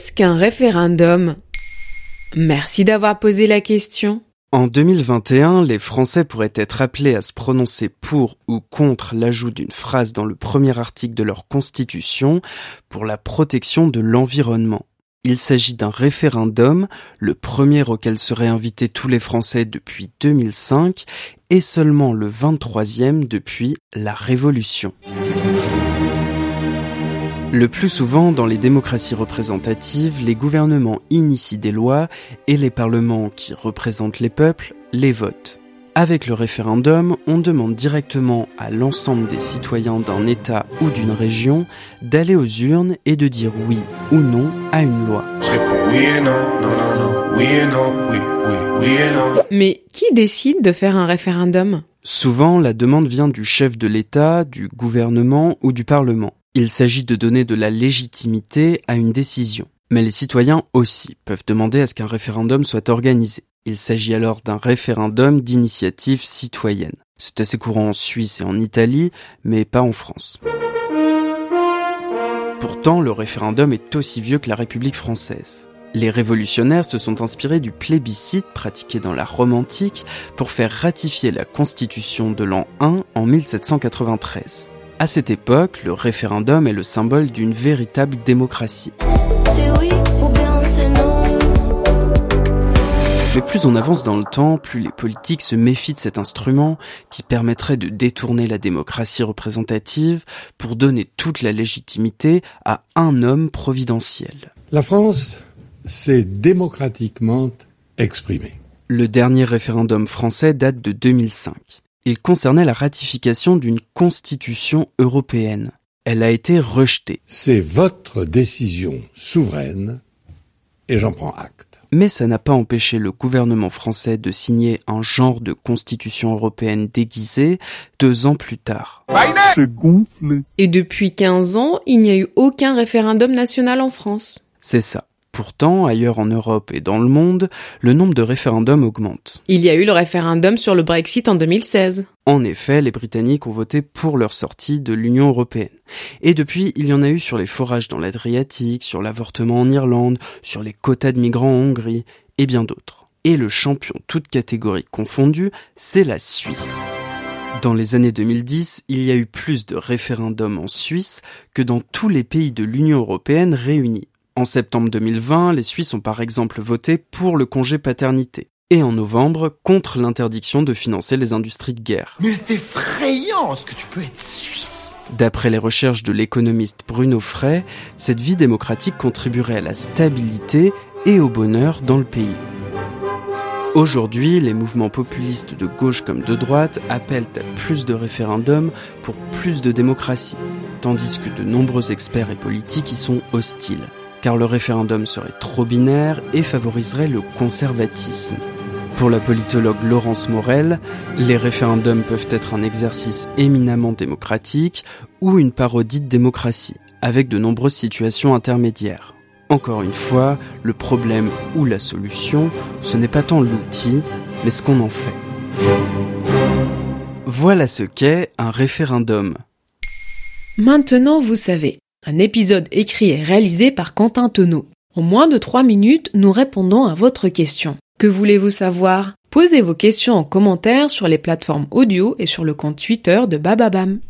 Qu'est-ce qu'un référendum? Merci d'avoir posé la question. En 2021, les Français pourraient être appelés à se prononcer pour ou contre l'ajout d'une phrase dans le premier article de leur constitution pour la protection de l'environnement. Il s'agit d'un référendum, le premier auquel seraient invités tous les Français depuis 2005 et seulement le 23e depuis la Révolution. Le plus souvent, dans les démocraties représentatives, les gouvernements initient des lois et les parlements qui représentent les peuples les votent. Avec le référendum, on demande directement à l'ensemble des citoyens d'un État ou d'une région d'aller aux urnes et de dire oui ou non à une loi. Mais qui décide de faire un référendum? Souvent, la demande vient du chef de l'État, du gouvernement ou du Parlement. Il s'agit de donner de la légitimité à une décision. Mais les citoyens aussi peuvent demander à ce qu'un référendum soit organisé. Il s'agit alors d'un référendum d'initiative citoyenne. C'est assez courant en Suisse et en Italie, mais pas en France. Pourtant, le référendum est aussi vieux que la République française. Les révolutionnaires se sont inspirés du plébiscite pratiqué dans la Rome antique pour faire ratifier la Constitution de l'an 1 en 1793. À cette époque, le référendum est le symbole d'une véritable démocratie. Mais plus on avance dans le temps, plus les politiques se méfient de cet instrument qui permettrait de détourner la démocratie représentative pour donner toute la légitimité à un homme providentiel. La France s'est démocratiquement exprimée. Le dernier référendum français date de 2005. Il concernait la ratification d'une constitution européenne. Elle a été rejetée. C'est votre décision souveraine et j'en prends acte. Mais ça n'a pas empêché le gouvernement français de signer un genre de constitution européenne déguisée deux ans plus tard. Et depuis 15 ans, il n'y a eu aucun référendum national en France. C'est ça. Pourtant, ailleurs en Europe et dans le monde, le nombre de référendums augmente. Il y a eu le référendum sur le Brexit en 2016. En effet, les Britanniques ont voté pour leur sortie de l'Union européenne. Et depuis, il y en a eu sur les forages dans l'Adriatique, sur l'avortement en Irlande, sur les quotas de migrants en Hongrie, et bien d'autres. Et le champion, toutes catégories confondues, c'est la Suisse. Dans les années 2010, il y a eu plus de référendums en Suisse que dans tous les pays de l'Union européenne réunis. En septembre 2020, les Suisses ont par exemple voté pour le congé paternité. Et en novembre, contre l'interdiction de financer les industries de guerre. Mais c'est effrayant ce que tu peux être suisse? D'après les recherches de l'économiste Bruno Frey, cette vie démocratique contribuerait à la stabilité et au bonheur dans le pays. Aujourd'hui, les mouvements populistes de gauche comme de droite appellent à plus de référendums pour plus de démocratie, tandis que de nombreux experts et politiques y sont hostiles car le référendum serait trop binaire et favoriserait le conservatisme. Pour la politologue Laurence Morel, les référendums peuvent être un exercice éminemment démocratique ou une parodie de démocratie, avec de nombreuses situations intermédiaires. Encore une fois, le problème ou la solution, ce n'est pas tant l'outil, mais ce qu'on en fait. Voilà ce qu'est un référendum. Maintenant, vous savez. Un épisode écrit et réalisé par Quentin Tenot. En moins de 3 minutes, nous répondons à votre question. Que voulez-vous savoir? Posez vos questions en commentaire sur les plateformes audio et sur le compte Twitter de Bababam.